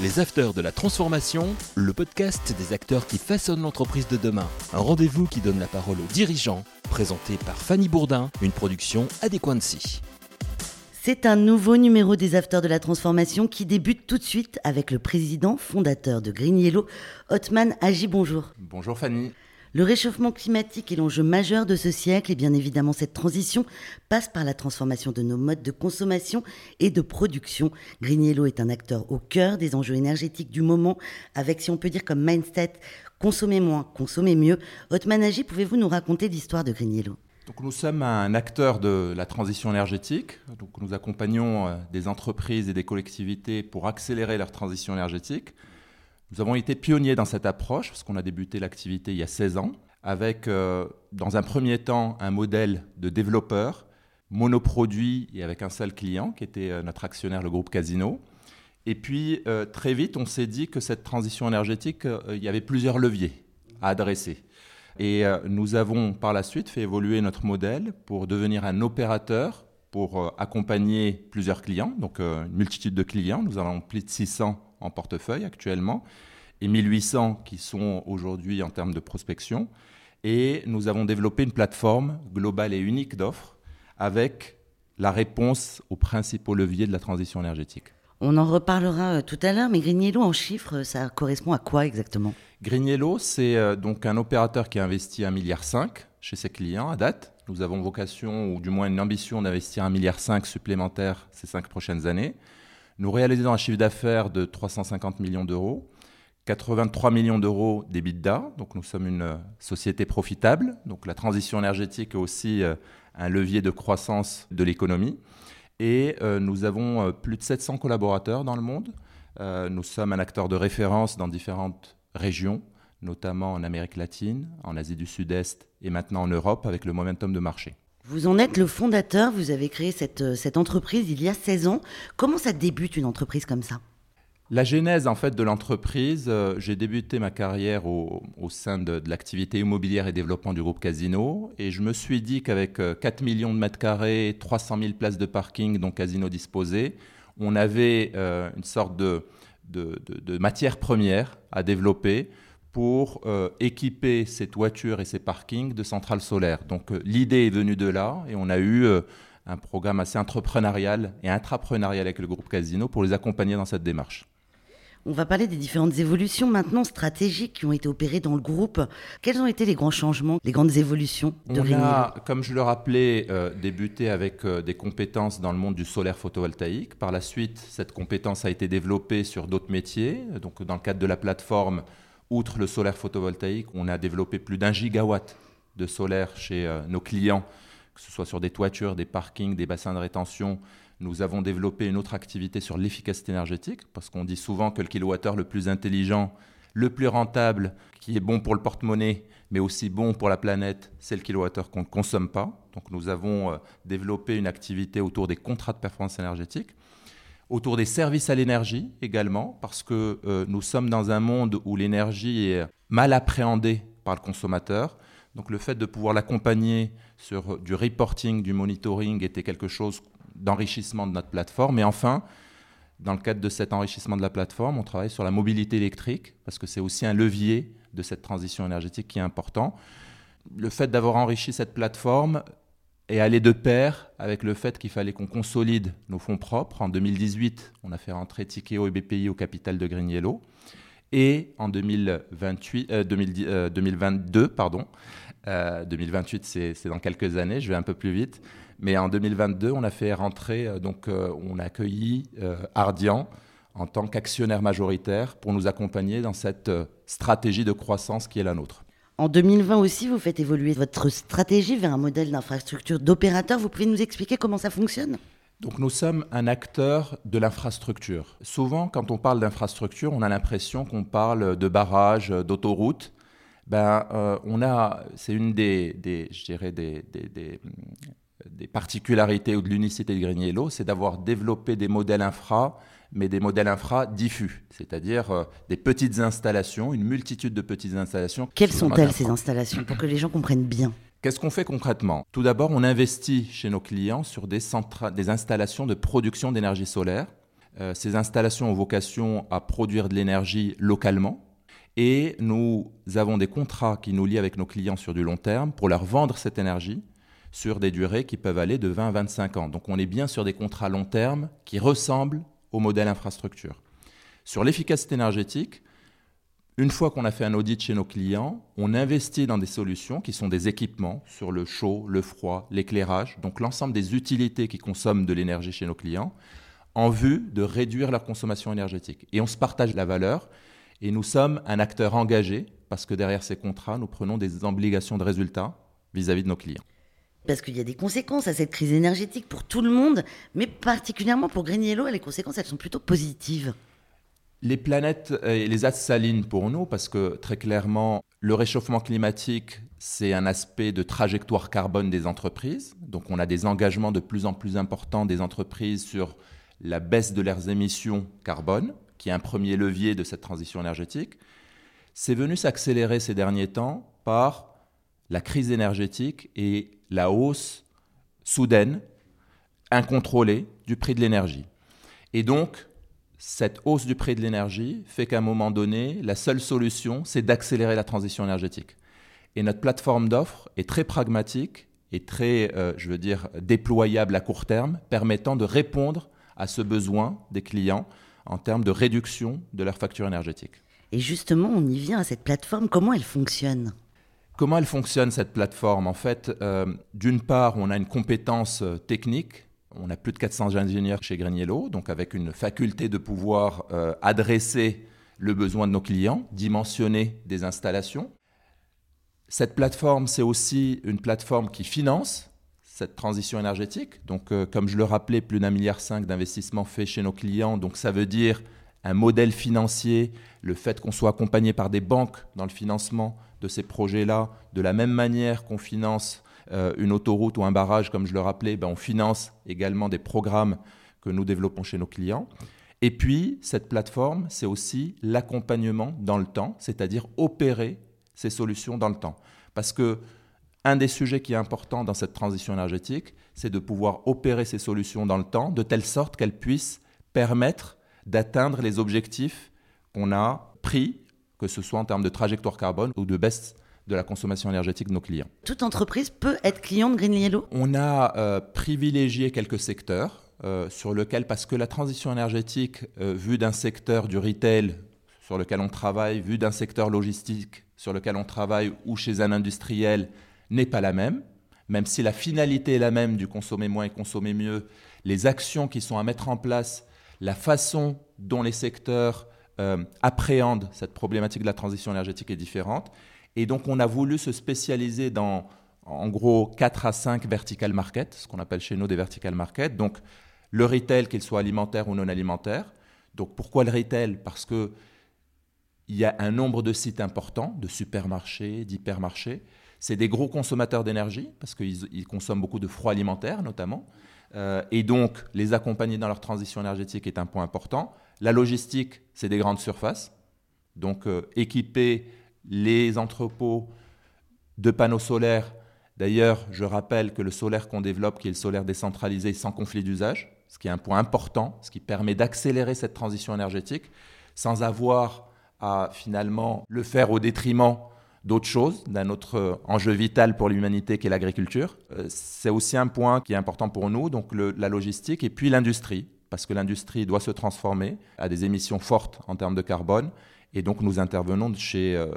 Les Afters de la Transformation, le podcast des acteurs qui façonnent l'entreprise de demain. Un rendez-vous qui donne la parole aux dirigeants, présenté par Fanny Bourdin, une production Adéquancy. C'est un nouveau numéro des Afters de la Transformation qui débute tout de suite avec le président fondateur de Green Yellow, Otman Agi. Bonjour. Bonjour Fanny. Le réchauffement climatique est l'enjeu majeur de ce siècle et bien évidemment cette transition passe par la transformation de nos modes de consommation et de production. Green Yellow est un acteur au cœur des enjeux énergétiques du moment avec, si on peut dire comme mindset, consommer moins, consommer mieux. Otman Agi, pouvez-vous nous raconter l'histoire de Green Yellow donc nous sommes un acteur de la transition énergétique. Donc nous accompagnons euh, des entreprises et des collectivités pour accélérer leur transition énergétique. Nous avons été pionniers dans cette approche parce qu'on a débuté l'activité il y a 16 ans avec, euh, dans un premier temps, un modèle de développeur monoproduit et avec un seul client qui était euh, notre actionnaire, le groupe Casino. Et puis, euh, très vite, on s'est dit que cette transition énergétique, il y avait plusieurs leviers à adresser. Et nous avons par la suite fait évoluer notre modèle pour devenir un opérateur pour accompagner plusieurs clients, donc une multitude de clients. Nous avons plus de 600 en portefeuille actuellement et 1800 qui sont aujourd'hui en termes de prospection. Et nous avons développé une plateforme globale et unique d'offres avec la réponse aux principaux leviers de la transition énergétique. On en reparlera euh, tout à l'heure, mais Grigniello en chiffres, ça correspond à quoi exactement? Grigniello, c'est euh, donc un opérateur qui a investi 1,5 milliard chez ses clients à date. Nous avons vocation, ou du moins une ambition, d'investir 1,5 milliard supplémentaire ces cinq prochaines années. Nous réalisons un chiffre d'affaires de 350 millions d'euros, 83 millions d'euros d'EBITDA, donc nous sommes une euh, société profitable. Donc la transition énergétique est aussi euh, un levier de croissance de l'économie. Et euh, nous avons plus de 700 collaborateurs dans le monde. nous sommes un acteur de référence dans différentes régions, notamment en Amérique latine, en Asie du Sud-Est et maintenant en Europe avec le momentum de marché. Vous en êtes le fondateur, vous avez créé cette, euh, cette entreprise il y a 16 ans. Comment ça débute une entreprise comme ça? La genèse en fait de l'entreprise, euh, j'ai débuté ma carrière au, sein de, l'activité immobilière et développement du groupe Casino et je me suis dit qu'avec 4 euh, millions de mètres carrés, 300 000 places de parking dont Casino disposait, on avait une sorte de, de, de, matière première à développer pour euh, équiper ces toitures et ces parkings de centrales solaires. Donc euh, l'idée est venue de là et on a eu euh, un programme assez entrepreneurial et intrapreneurial avec le groupe Casino pour les accompagner dans cette démarche. On va parler des différentes évolutions maintenant stratégiques qui ont été opérées dans le groupe. Quels ont été les grands changements, les grandes évolutions de On a, comme je le rappelais, débuté avec des compétences dans le monde du solaire photovoltaïque. Par la suite, cette compétence a été développée sur d'autres métiers. Donc, dans le cadre de la plateforme, Outre le solaire photovoltaïque, on a développé plus d'un gigawatt de solaire chez euh, nos clients, que ce soit sur des toitures, des parkings, des bassins de rétention. Nous avons développé une autre activité sur l'efficacité énergétique, parce qu'on dit souvent que le kilowattheure le plus intelligent, le plus rentable, qui est bon pour le porte-monnaie, mais aussi bon pour la planète, c'est le kilowattheure qu'on ne consomme pas. Donc nous avons euh, développé une activité autour des contrats de performance énergétique autour des services à l'énergie également, parce que euh, nous sommes dans un monde où l'énergie est mal appréhendée par le consommateur. Donc le fait de pouvoir l'accompagner sur du reporting, du monitoring était quelque chose d'enrichissement de notre plateforme. Et enfin, dans le cadre de cet enrichissement de la plateforme, on travaille sur la mobilité électrique, parce que c'est aussi un levier de cette transition énergétique qui est important. Le fait d'avoir enrichi cette plateforme et aller de pair avec le fait qu'il fallait qu'on consolide nos fonds propres. En 2018, on a fait rentrer Tikeo et BPI au capital de Green Yellow. Et en 2028, 2022, euh, pardon, 2028 euh, c'est dans quelques années, je vais un peu plus vite, mais en 2022, on a fait rentrer, euh, donc on a accueilli Ardian en tant qu'actionnaire majoritaire pour nous accompagner dans cette stratégie de croissance qui est la nôtre. En 2020 aussi, vous faites évoluer votre stratégie vers un modèle d'infrastructure d'opérateur. Vous pouvez nous expliquer comment ça fonctionne? Donc nous sommes un acteur de l'infrastructure. Souvent, quand on parle d'infrastructure, on a l'impression qu'on parle de barrages, d'autoroutes. Ben, euh, on a, c'est une des, je dirais des, des, particularités ou de l'unicité de Grigniello, c'est d'avoir développé des modèles infra mais des modèles infra diffus, c'est-à-dire euh, des petites installations, une multitude de petites installations. Quelles sont-elles ces installations pour que les gens comprennent bien? Qu'est-ce qu'on fait concrètement? Tout d'abord, on investit chez nos clients sur des, des installations de production d'énergie solaire. Euh, ces installations ont vocation à produire de l'énergie localement. Et nous avons des contrats qui nous lient avec nos clients sur du long terme pour leur vendre cette énergie sur des durées qui peuvent aller de 20 à 25 ans. Donc on est bien sur des contrats long terme qui ressemblent au modèle infrastructure. Sur l'efficacité énergétique, une fois qu'on a fait un audit chez nos clients, on investit dans des solutions qui sont des équipements sur le chaud, le froid, l'éclairage, donc l'ensemble des utilités qui consomment de l'énergie chez nos clients, en vue de réduire leur consommation énergétique. Et on se partage la valeur, et nous sommes un acteur engagé, parce que derrière ces contrats, nous prenons des obligations de résultats vis-à-vis de nos clients. Parce qu'il y a des conséquences à cette crise énergétique pour tout le monde, mais particulièrement pour Green Yellow, les conséquences, elles sont plutôt positives. Les planètes et les astres s'alignent pour nous parce que très clairement, le réchauffement climatique, c'est un aspect de trajectoire carbone des entreprises. Donc on a des engagements de plus en plus importants des entreprises sur la baisse de leurs émissions carbone, qui est un premier levier de cette transition énergétique. C'est venu s'accélérer ces derniers temps par la crise énergétique et la hausse soudaine, incontrôlée du prix de l'énergie. Et donc, cette hausse du prix de l'énergie fait qu'à un moment donné, la seule solution, c'est d'accélérer la transition énergétique. Et notre plateforme d'offres est très pragmatique et très, euh, je veux dire, déployable à court terme, permettant de répondre à ce besoin des clients en termes de réduction de leur facture énergétique. Et justement, on y vient à cette plateforme. Comment elle fonctionne? Comment elle fonctionne cette plateforme? En fait, euh, d'une part, on a une compétence euh, technique on a plus de 400 ingénieurs chez Greniello, donc avec une faculté de pouvoir euh, adresser le besoin de nos clients, dimensionner des installations. Cette plateforme, c'est aussi une plateforme qui finance cette transition énergétique. Donc, comme je le rappelais, plus d'un milliard cinq d'investissements faits chez nos clients. Donc, ça veut dire un modèle financier, le fait qu'on soit accompagné par des banques dans le financement de ces projets-là, de la même manière qu'on finance euh, une autoroute ou un barrage, comme je le rappelais, ben, on finance également des programmes que nous développons chez nos clients. Et puis, cette plateforme, c'est aussi l'accompagnement dans le temps, c'est-à-dire opérer ces solutions dans le temps. Parce que un des sujets qui est important dans cette transition énergétique, c'est de pouvoir opérer ces solutions dans le temps, de telle sorte qu'elles puissent permettre d'atteindre les objectifs qu'on a pris, que ce soit en termes de trajectoire carbone ou de baisse de la consommation énergétique de nos clients. Toute entreprise peut être client de Green Yellow? On a euh, privilégié quelques secteurs euh, sur lesquels, parce que la transition énergétique, euh, vue d'un secteur du retail sur lequel on travaille, vue d'un secteur logistique sur lequel on travaille ou chez un industriel, n'est pas la même. Même si la finalité est la même du consommer moins et consommer mieux, les actions qui sont à mettre en place, la façon dont les secteurs appréhendent cette problématique de la transition énergétique est différente. Et donc, on a voulu se spécialiser dans, en gros, 4 à 5 vertical markets, ce qu'on appelle chez nous des vertical markets. Donc, le retail, qu'il soit alimentaire ou non alimentaire. Donc, pourquoi le retail? Parce que il y a un nombre de sites importants, de supermarchés, d'hypermarchés. C'est des gros consommateurs d'énergie, parce qu'ils consomment beaucoup de froid alimentaire notamment. Euh, et donc, les accompagner dans leur transition énergétique est un point important. La logistique, c'est des grandes surfaces. Donc, euh, équiper les entrepôts de panneaux solaires. D'ailleurs, je rappelle que le solaire qu'on développe, qui est le solaire décentralisé sans conflit d'usage, ce qui est un point important, ce qui permet d'accélérer cette transition énergétique sans avoir à finalement le faire au détriment d'autres choses, d'un autre enjeu vital pour l'humanité qui est l'agriculture. Euh, c'est aussi un point qui est important pour nous, donc la logistique et puis l'industrie, parce que l'industrie doit se transformer à des émissions fortes en termes de carbone et donc nous intervenons chez euh,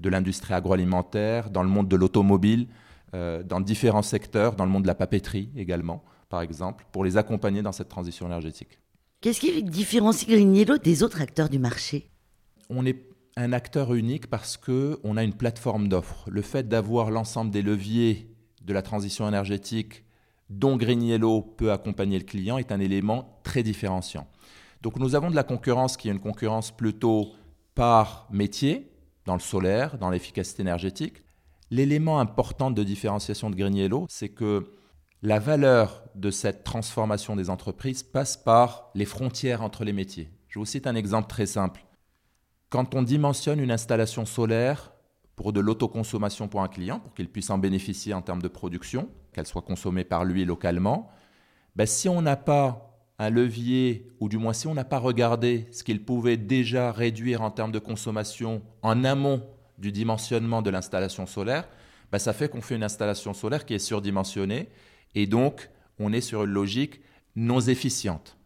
de l'industrie agroalimentaire, dans le monde de l'automobile, euh, dans différents secteurs, dans le monde de la papeterie également, par exemple, pour les accompagner dans cette transition énergétique. Qu'est-ce qui différencie Green Yellow des autres acteurs du marché? On est un acteur unique parce qu'on a une plateforme d'offres. Le fait d'avoir l'ensemble des leviers de la transition énergétique dont Green Yellow peut accompagner le client est un élément très différenciant. Donc nous avons de la concurrence qui est une concurrence plutôt par métier, dans le solaire, dans l'efficacité énergétique. L'élément important de différenciation de Green c'est que la valeur de cette transformation des entreprises passe par les frontières entre les métiers. Je vous cite un exemple très simple. Quand on dimensionne une installation solaire pour de l'autoconsommation pour un client, pour qu'il puisse en bénéficier en termes de production, qu'elle soit consommée par lui localement, ben si on n'a pas un levier, ou du moins si on n'a pas regardé ce qu'il pouvait déjà réduire en termes de consommation en amont du dimensionnement de l'installation solaire, bah, ça fait qu'on fait une installation solaire qui est surdimensionnée et donc on est sur une logique non efficiente.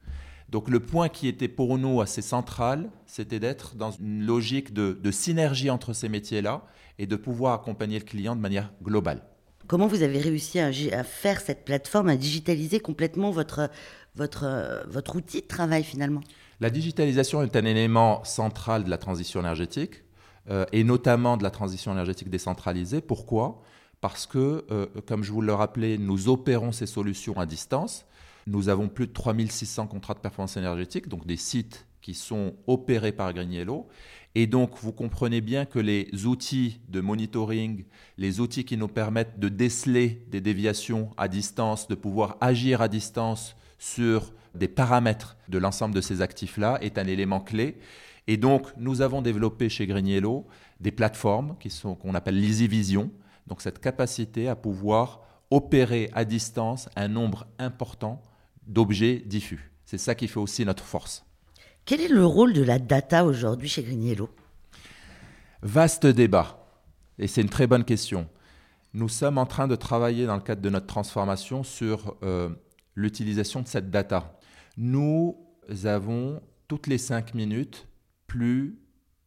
Donc le point qui était pour nous assez central, c'était d'être dans une logique de, de synergie entre ces métiers-là et de pouvoir accompagner le client de manière globale. Comment vous avez réussi à, à, faire cette plateforme, à digitaliser complètement votre, votre, votre outil de travail finalement? La digitalisation est un élément central de la transition énergétique euh, et notamment de la transition énergétique décentralisée. Pourquoi? Parce que, euh, comme je vous le rappelais, nous opérons ces solutions à distance. Nous avons plus de 3600 contrats de performance énergétique, donc des sites qui sont opérés par Green. Et donc, vous comprenez bien que les outils de monitoring, les outils qui nous permettent de déceler des déviations à distance, de pouvoir agir à distance sur des paramètres de l'ensemble de ces actifs-là, est un élément clé. Et donc, nous avons développé chez Green des plateformes qui sont qu'on appelle l'EasyVision, donc cette capacité à pouvoir opérer à distance un nombre important d'objets diffus. C'est ça qui fait aussi notre force. Quel est le rôle de la data aujourd'hui chez Green Vaste débat. Et c'est une très bonne question. Nous sommes en train de travailler dans le cadre de notre transformation sur euh, l'utilisation de cette data. Nous avons toutes les cinq minutes plus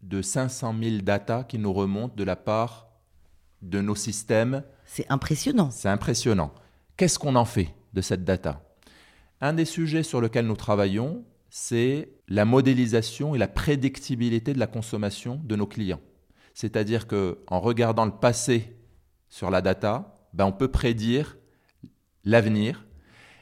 de 500 000 data qui nous remontent de la part de nos systèmes. C'est impressionnant. C'est impressionnant. Qu'est-ce qu'on en fait de cette data? Un des sujets sur lesquels nous travaillons, c'est la modélisation et la prédictibilité de la consommation de nos clients. C'est-à-dire que en regardant le passé sur la data, ben on peut prédire l'avenir.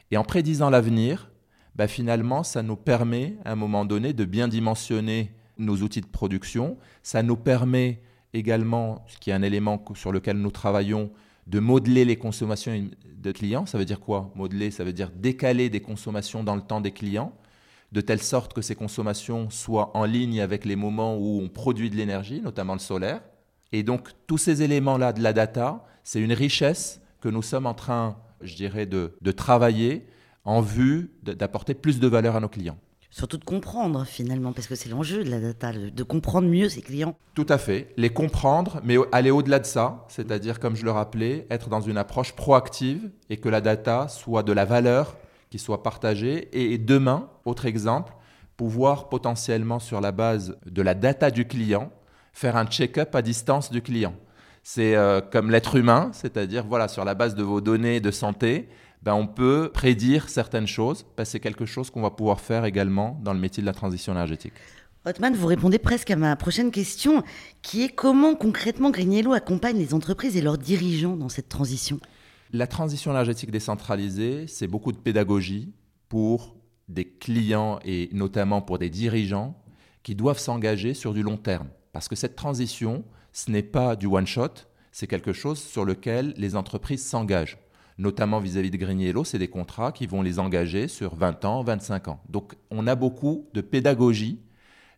Et en prédisant l'avenir, ben finalement, ça nous permet à un moment donné de bien dimensionner nos outils de production. Ça nous permet également, ce qui est un élément sur lequel nous travaillons, de modeler les consommations de clients. Ça veut dire quoi? Modeler, ça veut dire décaler des consommations dans le temps des clients, de telle sorte que ces consommations soient en ligne avec les moments où on produit de l'énergie, notamment le solaire. Et donc tous ces éléments-là de la data, c'est une richesse que nous sommes en train, je dirais, de, de travailler en vue d'apporter plus de valeur à nos clients surtout de comprendre finalement, parce que c'est l'enjeu de la data, de comprendre mieux ses clients. Tout à fait, les comprendre, mais aller au-delà de ça, c'est-à-dire, comme je le rappelais, être dans une approche proactive et que la data soit de la valeur qui soit partagée. Et demain, autre exemple, pouvoir potentiellement, sur la base de la data du client, faire un check-up à distance du client. C'est euh, comme l'être humain, c'est-à-dire, voilà, sur la base de vos données de santé, ben, on peut prédire certaines choses. C'est quelque chose qu'on va pouvoir faire également dans le métier de la transition énergétique. Otman, vous répondez presque à ma prochaine question, qui est comment concrètement Grignello accompagne les entreprises et leurs dirigeants dans cette transition? La transition énergétique décentralisée, c'est beaucoup de pédagogie pour des clients et notamment pour des dirigeants qui doivent s'engager sur du long terme. Parce que cette transition, ce n'est pas du one-shot, c'est quelque chose sur lequel les entreprises s'engagent notamment vis-à-vis de Grigniello, c'est des contrats qui vont les engager sur 20 ans, 25 ans. Donc on a beaucoup de pédagogie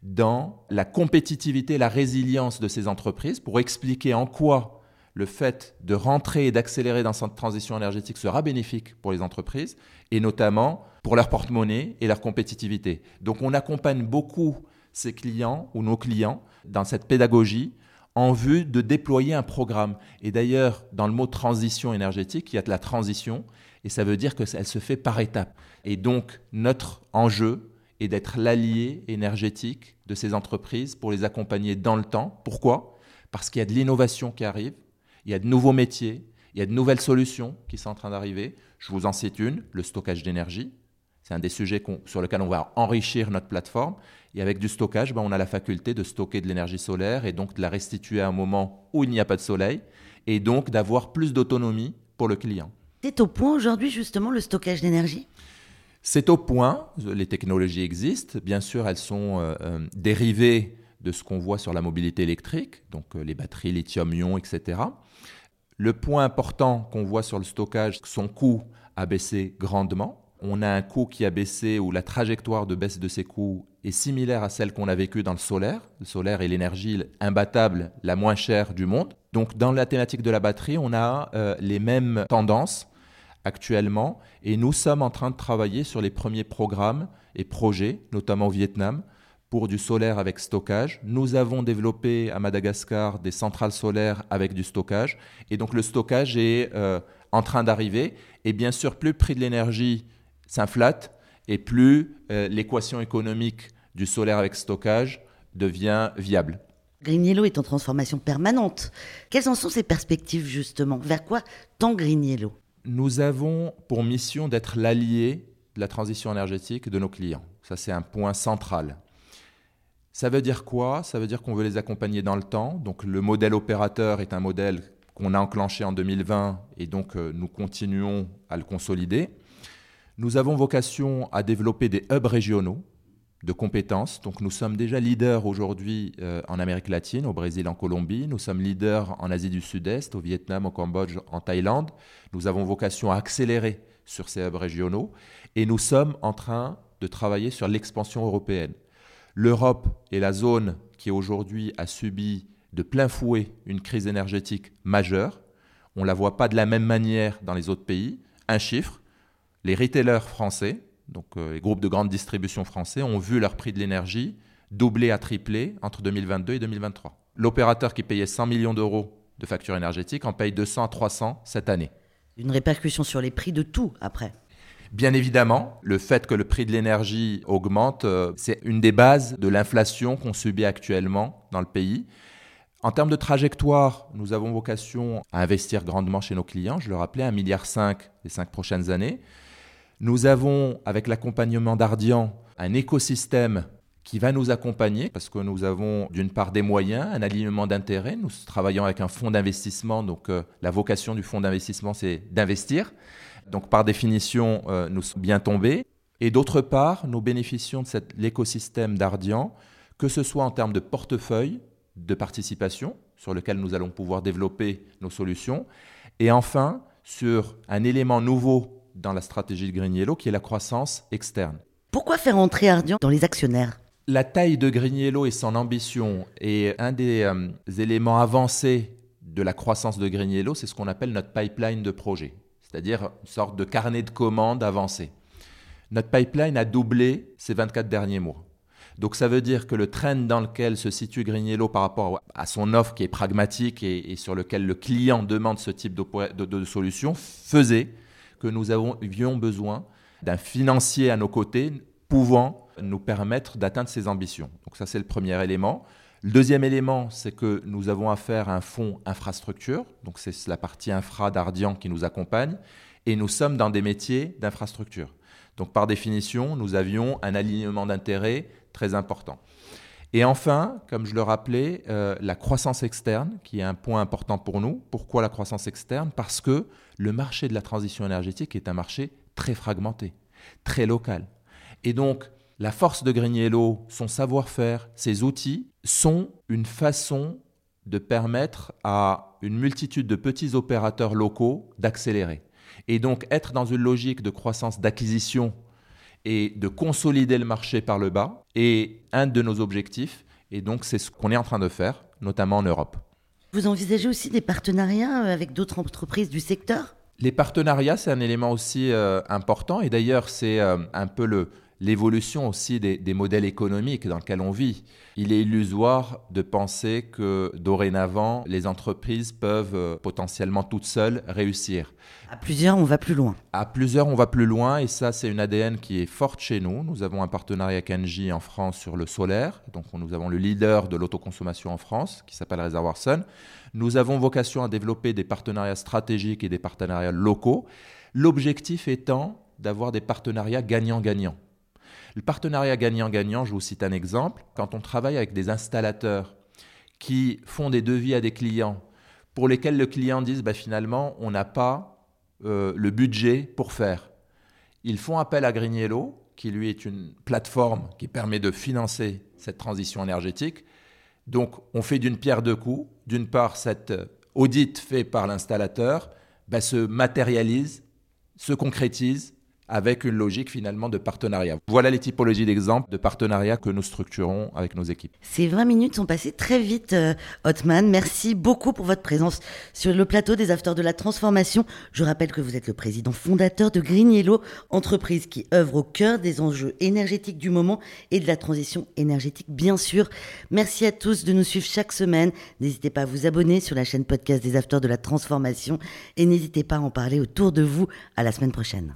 dans la compétitivité, la résilience de ces entreprises pour expliquer en quoi le fait de rentrer et d'accélérer dans cette transition énergétique sera bénéfique pour les entreprises et notamment pour leur porte-monnaie et leur compétitivité. Donc on accompagne beaucoup ces clients ou nos clients dans cette pédagogie en vue de déployer un programme. Et d'ailleurs, dans le mot transition énergétique, il y a de la transition, et ça veut dire qu'elle se fait par étapes. Et donc, notre enjeu est d'être l'allié énergétique de ces entreprises pour les accompagner dans le temps. Pourquoi? Parce qu'il y a de l'innovation qui arrive, il y a de nouveaux métiers, il y a de nouvelles solutions qui sont en train d'arriver. Je vous en cite une, le stockage d'énergie. C'est un des sujets sur lesquels on va enrichir notre plateforme. Et avec du stockage, ben, on a la faculté de stocker de l'énergie solaire et donc de la restituer à un moment où il n'y a pas de soleil et donc d'avoir plus d'autonomie pour le client. C'est au point aujourd'hui justement le stockage d'énergie? C'est au point, les technologies existent, bien sûr elles sont euh, euh, dérivées de ce qu'on voit sur la mobilité électrique, donc euh, les batteries lithium-ion, etc. Le point important qu'on voit sur le stockage, son coût a baissé grandement on a un coût qui a baissé ou la trajectoire de baisse de ces coûts est similaire à celle qu'on a vécue dans le solaire. Le solaire est l'énergie imbattable la moins chère du monde. Donc dans la thématique de la batterie, on a euh, les mêmes tendances actuellement et nous sommes en train de travailler sur les premiers programmes et projets, notamment au Vietnam, pour du solaire avec stockage. Nous avons développé à Madagascar des centrales solaires avec du stockage. Et donc le stockage est euh, en train d'arriver. Et bien sûr, plus le prix de l'énergie s'inflate et plus euh, l'équation économique du solaire avec stockage devient viable. Green Yellow est en transformation permanente. Quelles en sont ces perspectives justement? Vers quoi tend Green Yellow Nous avons pour mission d'être l'allié de la transition énergétique de nos clients. Ça, c'est un point central. Ça veut dire quoi? Ça veut dire qu'on veut les accompagner dans le temps. Donc le modèle opérateur est un modèle qu'on a enclenché en 2020 et donc euh, nous continuons à le consolider. Nous avons vocation à développer des hubs régionaux de compétences. Donc nous sommes déjà leaders aujourd'hui euh, en Amérique latine, au Brésil, en Colombie. Nous sommes leaders en Asie du Sud-Est, au Vietnam, au Cambodge, en Thaïlande. Nous avons vocation à accélérer sur ces hubs régionaux et nous sommes en train de travailler sur l'expansion européenne. L'Europe est la zone qui aujourd'hui a subi de plein fouet une crise énergétique majeure. On ne la voit pas de la même manière dans les autres pays. Un chiffre, les retailers français, donc euh, les groupes de grande distribution français, ont vu leur prix de l'énergie doubler à tripler entre 2022 et 2023. L'opérateur qui payait 100 millions d'euros de factures énergétiques en paye 200 à 300 cette année. Une répercussion sur les prix de tout après. Bien évidemment, le fait que le prix de l'énergie augmente, euh, c'est une des bases de l'inflation qu'on subit actuellement dans le pays. En termes de trajectoire, nous avons vocation à investir grandement chez nos clients. Je le rappelais, 1,5 milliard les cinq prochaines années. Nous avons, avec l'accompagnement d'Ardian, un écosystème qui va nous accompagner parce que nous avons d'une part des moyens, un alignement d'intérêts. Nous travaillons avec un fonds d'investissement, donc euh, la vocation du fonds d'investissement, c'est d'investir. Donc par définition, euh, nous sommes bien tombés. Et d'autre part, nous bénéficions de l'écosystème d'Ardian, que ce soit en termes de portefeuille, de participation, sur lequel nous allons pouvoir développer nos solutions, et enfin sur un élément nouveau dans la stratégie de Green Yellow, qui est la croissance externe. Pourquoi faire entrer Ardian dans les actionnaires? La taille de Green Yellow et son ambition est un des euh, éléments avancés de la croissance de Green Yellow, c'est ce qu'on appelle notre pipeline de projets c'est-à-dire une sorte de carnet de commandes avancé. Notre pipeline a doublé ces 24 derniers mois. Donc ça veut dire que le trend dans lequel se situe Grignello par rapport à son offre qui est pragmatique et, sur lequel le client demande ce type de, de, solution faisait que nous avions besoin d'un financier à nos côtés pouvant nous permettre d'atteindre ces ambitions. Donc ça c'est le premier élément. Le deuxième élément, c'est que nous avons affaire à un fonds infrastructure, donc c'est la partie infra d'Ardian qui nous accompagne, et nous sommes dans des métiers d'infrastructure. Donc par définition, nous avions un alignement d'intérêts très important. Et enfin, comme je le rappelais, euh, la croissance externe, qui est un point important pour nous. Pourquoi la croissance externe? Parce que le marché de la transition énergétique est un marché très fragmenté, très local. Et donc, la force de Grigniello, son savoir-faire, ses outils, sont une façon de permettre à une multitude de petits opérateurs locaux d'accélérer. Et donc être dans une logique de croissance d'acquisition et de consolider le marché par le bas est un de nos objectifs. Et donc c'est ce qu'on est en train de faire, notamment en Europe. Vous envisagez aussi des partenariats avec d'autres entreprises du secteur? Les partenariats, c'est un élément aussi euh, important et d'ailleurs c'est euh, un peu le, l'évolution aussi des, modèles économiques dans lesquels on vit. Il est illusoire de penser que dorénavant, les entreprises peuvent euh, potentiellement toutes seules réussir. À plusieurs, on va plus loin. À plusieurs, on va plus loin et ça, c'est une ADN qui est forte chez nous. Nous avons un partenariat avec Engie en France sur le solaire. Donc, nous avons le leader de l'autoconsommation en France qui s'appelle Réservoir Sun. Nous avons vocation à développer des partenariats stratégiques et des partenariats locaux. L'objectif étant d'avoir des partenariats gagnant-gagnant. Le partenariat gagnant-gagnant, je vous cite un exemple, quand on travaille avec des installateurs qui font des devis à des clients pour lesquels le client dit bah, finalement on n'a pas euh, le budget pour faire. Ils font appel à Grignello, qui lui est une plateforme qui permet de financer cette transition énergétique. Donc on fait d'une pierre deux coups. D'une part, cet audit fait par l'installateur bah, se matérialise, se concrétise avec une logique finalement de partenariat. Voilà les typologies d'exemples de partenariat que nous structurons avec nos équipes. Ces 20 minutes sont passées très vite, euh, Hotman. Merci beaucoup pour votre présence sur le plateau des Afters de la Transformation. Je rappelle que vous êtes le président fondateur de Green Yellow, entreprise qui œuvre au cœur des enjeux énergétiques du moment et de la transition énergétique, bien sûr. Merci à tous de nous suivre chaque semaine. N'hésitez pas à vous abonner sur la chaîne podcast des Afters de la Transformation et n'hésitez pas à en parler autour de vous. À la semaine prochaine.